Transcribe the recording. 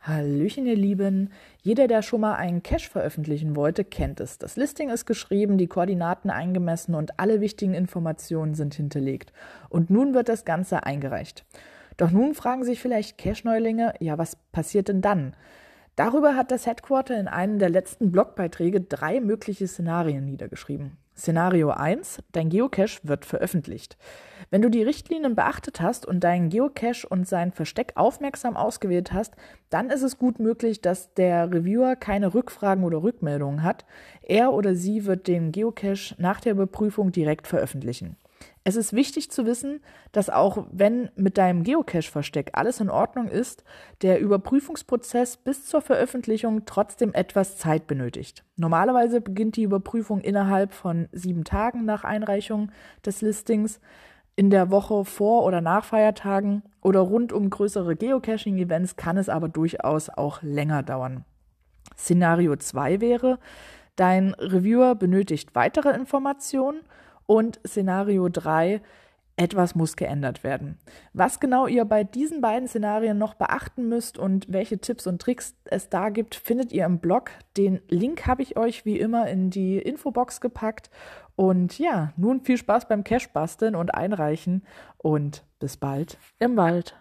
Hallöchen, ihr Lieben. Jeder, der schon mal einen Cache veröffentlichen wollte, kennt es. Das Listing ist geschrieben, die Koordinaten eingemessen und alle wichtigen Informationen sind hinterlegt. Und nun wird das Ganze eingereicht. Doch nun fragen sich vielleicht Cache-Neulinge, ja, was passiert denn dann? Darüber hat das Headquarter in einem der letzten Blogbeiträge drei mögliche Szenarien niedergeschrieben. Szenario 1, dein Geocache wird veröffentlicht. Wenn du die Richtlinien beachtet hast und deinen Geocache und sein Versteck aufmerksam ausgewählt hast, dann ist es gut möglich, dass der Reviewer keine Rückfragen oder Rückmeldungen hat. Er oder sie wird den Geocache nach der Überprüfung direkt veröffentlichen. Es ist wichtig zu wissen, dass auch wenn mit deinem Geocache-Versteck alles in Ordnung ist, der Überprüfungsprozess bis zur Veröffentlichung trotzdem etwas Zeit benötigt. Normalerweise beginnt die Überprüfung innerhalb von sieben Tagen nach Einreichung des Listings, in der Woche vor oder nach Feiertagen oder rund um größere Geocaching-Events kann es aber durchaus auch länger dauern. Szenario 2 wäre, dein Reviewer benötigt weitere Informationen und Szenario 3, etwas muss geändert werden. Was genau ihr bei diesen beiden Szenarien noch beachten müsst und welche Tipps und Tricks es da gibt, findet ihr im Blog. Den Link habe ich euch wie immer in die Infobox gepackt. Und ja, nun viel Spaß beim Cash basteln und einreichen und bis bald im Wald.